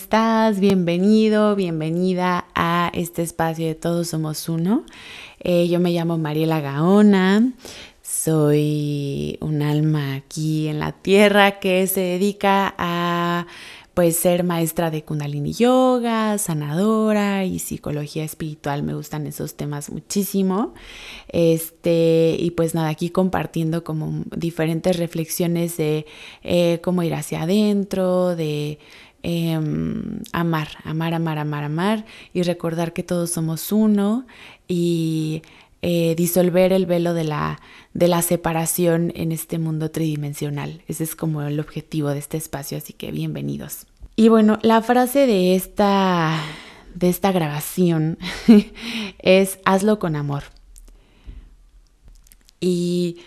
estás? Bienvenido, bienvenida a este espacio de Todos Somos Uno. Eh, yo me llamo Mariela Gaona, soy un alma aquí en la tierra que se dedica a pues ser maestra de Kundalini Yoga, sanadora y psicología espiritual. Me gustan esos temas muchísimo. Este, y pues nada, aquí compartiendo como diferentes reflexiones de eh, cómo ir hacia adentro, de em, amar, amar, amar, amar, amar y recordar que todos somos uno y eh, disolver el velo de la, de la separación en este mundo tridimensional. Ese es como el objetivo de este espacio, así que bienvenidos. Y bueno, la frase de esta, de esta grabación es hazlo con amor. Y,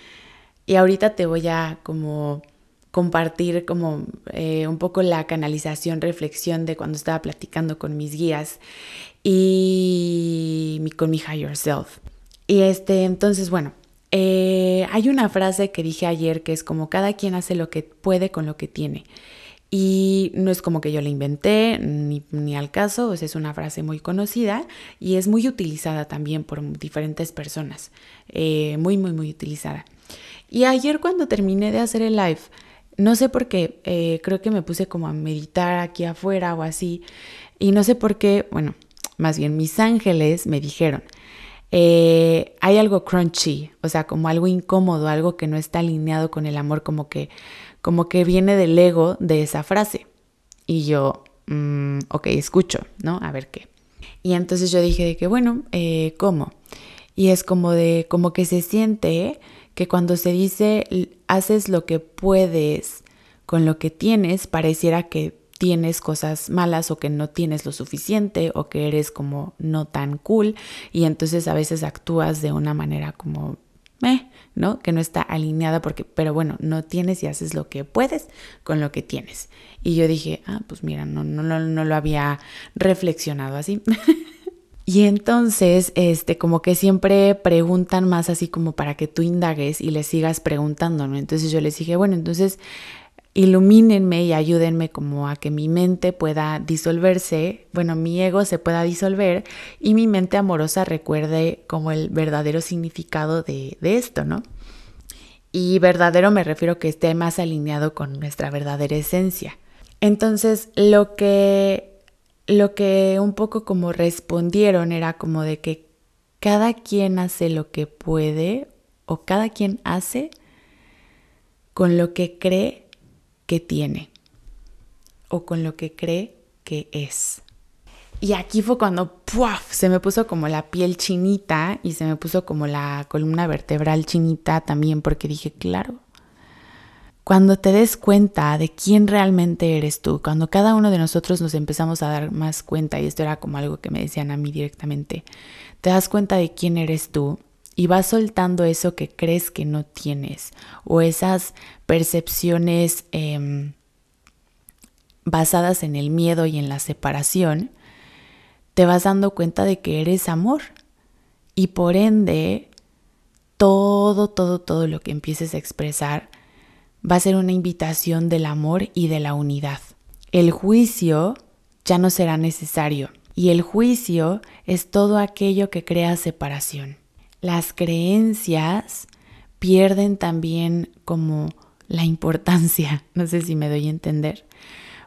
ahorita te voy a como compartir como eh, un poco la canalización, reflexión de cuando estaba platicando con mis guías y con mi higher self. Y este, entonces, bueno, eh, hay una frase que dije ayer que es como cada quien hace lo que puede con lo que tiene. Y no es como que yo la inventé, ni, al caso, es una frase muy conocida y es muy utilizada también por diferentes personas, eh, muy, muy, muy utilizada. Y ayer cuando terminé de hacer el live, no sé por qué, eh, creo que me puse como a meditar aquí afuera o así, y no sé por qué, bueno, más bien mis ángeles me dijeron, eh, hay algo crunchy, o sea, como algo incómodo, algo que no está alineado con el amor, como que como que viene del ego de esa frase. Y yo, mm, ok, escucho, ¿no? A ver qué. Y entonces yo dije de que, bueno, eh, ¿cómo? Y es como de, como que se siente que cuando se dice haces lo que puedes con lo que tienes, pareciera que tienes cosas malas o que no tienes lo suficiente o que eres como no tan cool y entonces a veces actúas de una manera como ¿no? Que no está alineada porque, pero bueno, no tienes y haces lo que puedes con lo que tienes. Y yo dije, ah, pues mira, no, no, no, lo había reflexionado así. y entonces, este, como que siempre preguntan más así como para que tú indagues y le sigas preguntando, ¿no? Entonces yo les dije, bueno, entonces ilumínenme y ayúdenme como a que mi mente pueda disolverse, bueno, mi ego se pueda disolver y mi mente amorosa recuerde como el verdadero significado de, esto, ¿no? Y verdadero me refiero que esté más alineado con nuestra verdadera esencia. Entonces, lo que, lo que un poco como respondieron era como de que cada quien hace lo que puede o cada quien hace con lo que cree que tiene o con lo que cree que es. Y aquí fue cuando se me puso como la piel chinita y se me puso como la columna vertebral chinita también porque dije, claro, cuando te des cuenta de quién realmente eres tú, cuando cada uno de nosotros nos empezamos a dar más cuenta, y esto era como algo que me decían a mí directamente, te das cuenta de quién eres tú y vas soltando eso que crees que no tienes o esas percepciones em, basadas en el miedo y en la separación, te vas dando cuenta de que eres amor y por ende todo, todo, todo lo que empieces a expresar va a ser una invitación del amor y de la unidad. El juicio ya no será necesario y el juicio es todo aquello que crea separación las creencias pierden también como la importancia, no sé si me doy a entender,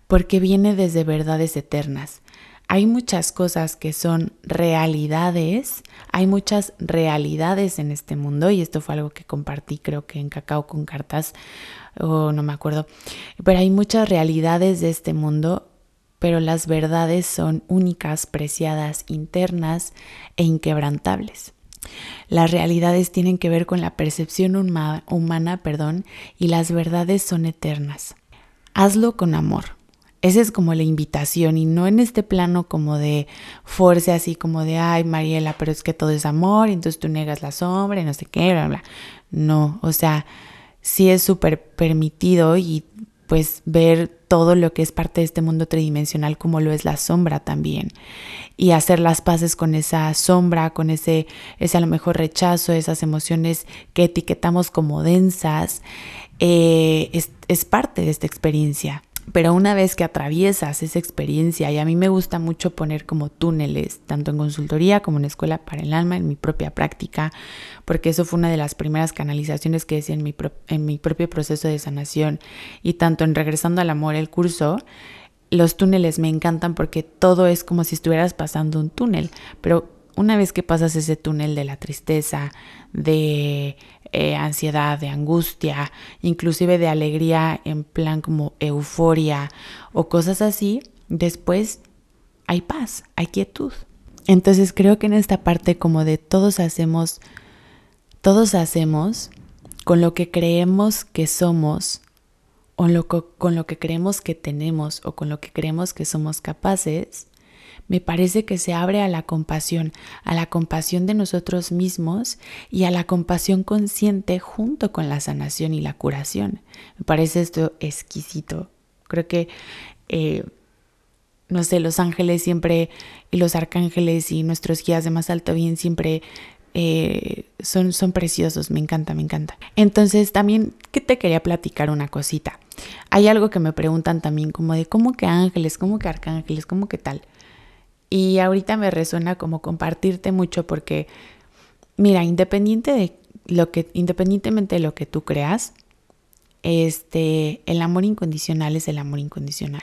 porque viene desde verdades eternas. Hay muchas cosas que son realidades, hay muchas realidades en este mundo y esto fue algo que compartí creo que en Cacao con Cartas o no me acuerdo, pero hay muchas realidades de este mundo, pero las verdades son únicas, preciadas, internas e inquebrantables. Las realidades tienen que ver con la percepción humana, perdón, y las verdades son eternas. Hazlo con amor. Esa es como la invitación y no en este plano como de fuerza, así como de, ay Mariela, pero es que todo es amor, entonces tú negas la sombra y no sé qué, bla, bla. No, o sea, sí es súper permitido y pues ver todo lo que es parte de este mundo tridimensional como lo es la sombra también y hacer las paces con esa sombra, con ese, ese a lo mejor rechazo, esas emociones que etiquetamos como densas, eh, es, es parte de esta experiencia. Pero una vez que atraviesas esa experiencia, y a mí me gusta mucho poner como túneles, tanto en consultoría como en escuela para el alma, en mi propia práctica, porque eso fue una de las primeras canalizaciones que hice en mi, en mi propio proceso de sanación, y tanto en Regresando al Amor, el curso, los túneles me encantan porque todo es como si estuvieras pasando un túnel, pero una vez que pasas ese túnel de la tristeza, de ansiedad, de angustia, inclusive de alegría en plan como euforia o cosas así, después hay paz, hay quietud. Entonces creo que en esta parte como de todos hacemos, todos hacemos con lo que creemos que somos o con lo que creemos que tenemos o con lo que creemos que somos capaces, me parece que se abre a la compasión, a la compasión de nosotros mismos y a la compasión consciente junto con la sanación y la curación. Me parece esto exquisito. Creo que, eh, no sé, los ángeles siempre y los arcángeles y nuestros guías de más alto bien siempre eh, son, son preciosos, me encanta, me encanta. Entonces también que te quería platicar una cosita. Hay algo que me preguntan también como de cómo que ángeles, cómo que arcángeles, cómo que tal. Y ahorita me resuena como compartirte mucho porque, mira, independiente de lo que, independientemente de lo que tú creas, este, el amor incondicional es el amor incondicional.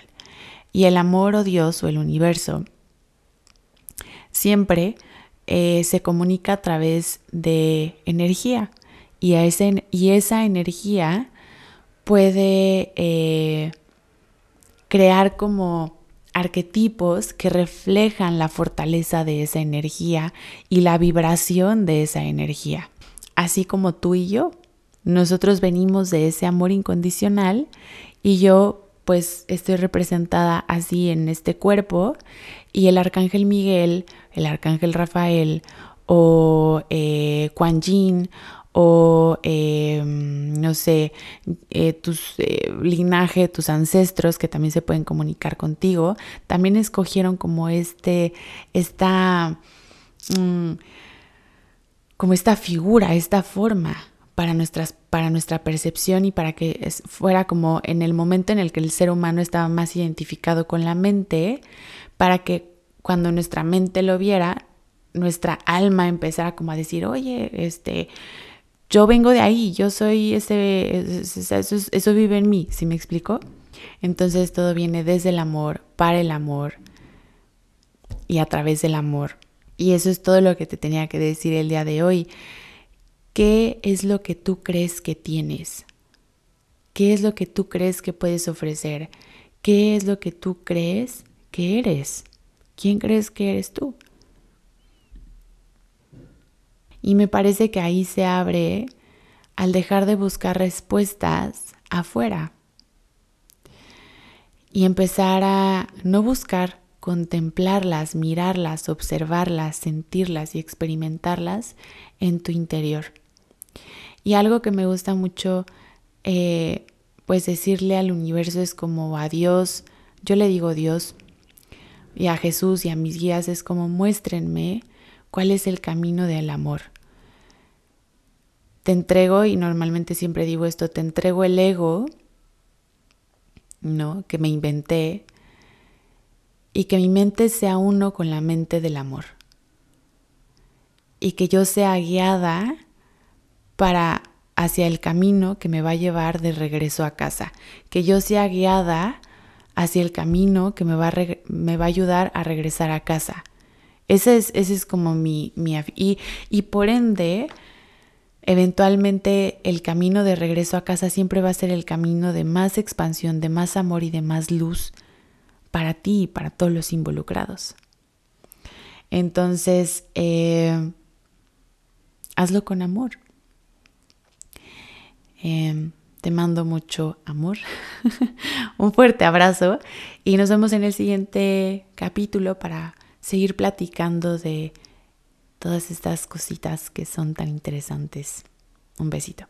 Y el amor o Dios o el universo siempre eh, se comunica a través de energía. Y, a ese, y esa energía puede eh, crear como arquetipos que reflejan la fortaleza de esa energía y la vibración de esa energía. Así como tú y yo, nosotros venimos de ese amor incondicional y yo pues estoy representada así en este cuerpo y el arcángel Miguel, el arcángel Rafael o eh, Yin o em, no sé, eh, tus eh, linaje, tus ancestros que también se pueden comunicar contigo, también escogieron como este, esta, mm, como esta figura, esta forma para, nuestras, para nuestra percepción y para que fuera como en el momento en el que el ser humano estaba más identificado con la mente, para que cuando nuestra mente lo viera, nuestra alma empezara como a decir, oye, este, yo vengo de ahí, yo soy ese, eso, vive en mí, ¿sí me explico? Entonces todo viene desde el amor, para el amor y a través del amor. Y eso es todo lo que te tenía que decir el día de hoy. ¿Qué es lo que tú crees que tienes? ¿Qué es lo que tú crees que puedes ofrecer? ¿Qué es lo que tú crees que eres? ¿Quién crees que eres tú? Y me parece que ahí se abre al dejar de buscar respuestas afuera y empezar a no buscar contemplarlas, mirarlas, observarlas, sentirlas y experimentarlas en tu interior. Y algo que me gusta mucho, eh, pues decirle al universo es como a Dios, yo le digo Dios, y a Jesús y a mis guías es como muéstrenme cuál es el camino del amor. Te entrego, y normalmente siempre digo esto, te entrego el ego, ¿no? Que me inventé, y que mi mente sea uno con la mente del amor. Y que yo sea guiada para hacia el camino que me va a llevar de regreso a casa. Que yo sea guiada hacia el camino que me va a, me va a ayudar a regresar a casa. Ese es, ese es como mi... mi y, y por ende, eventualmente el camino de regreso a casa siempre va a ser el camino de más expansión, de más amor y de más luz para ti y para todos los involucrados. Entonces, eh, hazlo con amor. Em, te mando mucho amor, un fuerte abrazo y nos vemos en el siguiente capítulo para seguir platicando de todas estas cositas que son tan interesantes. Un besito.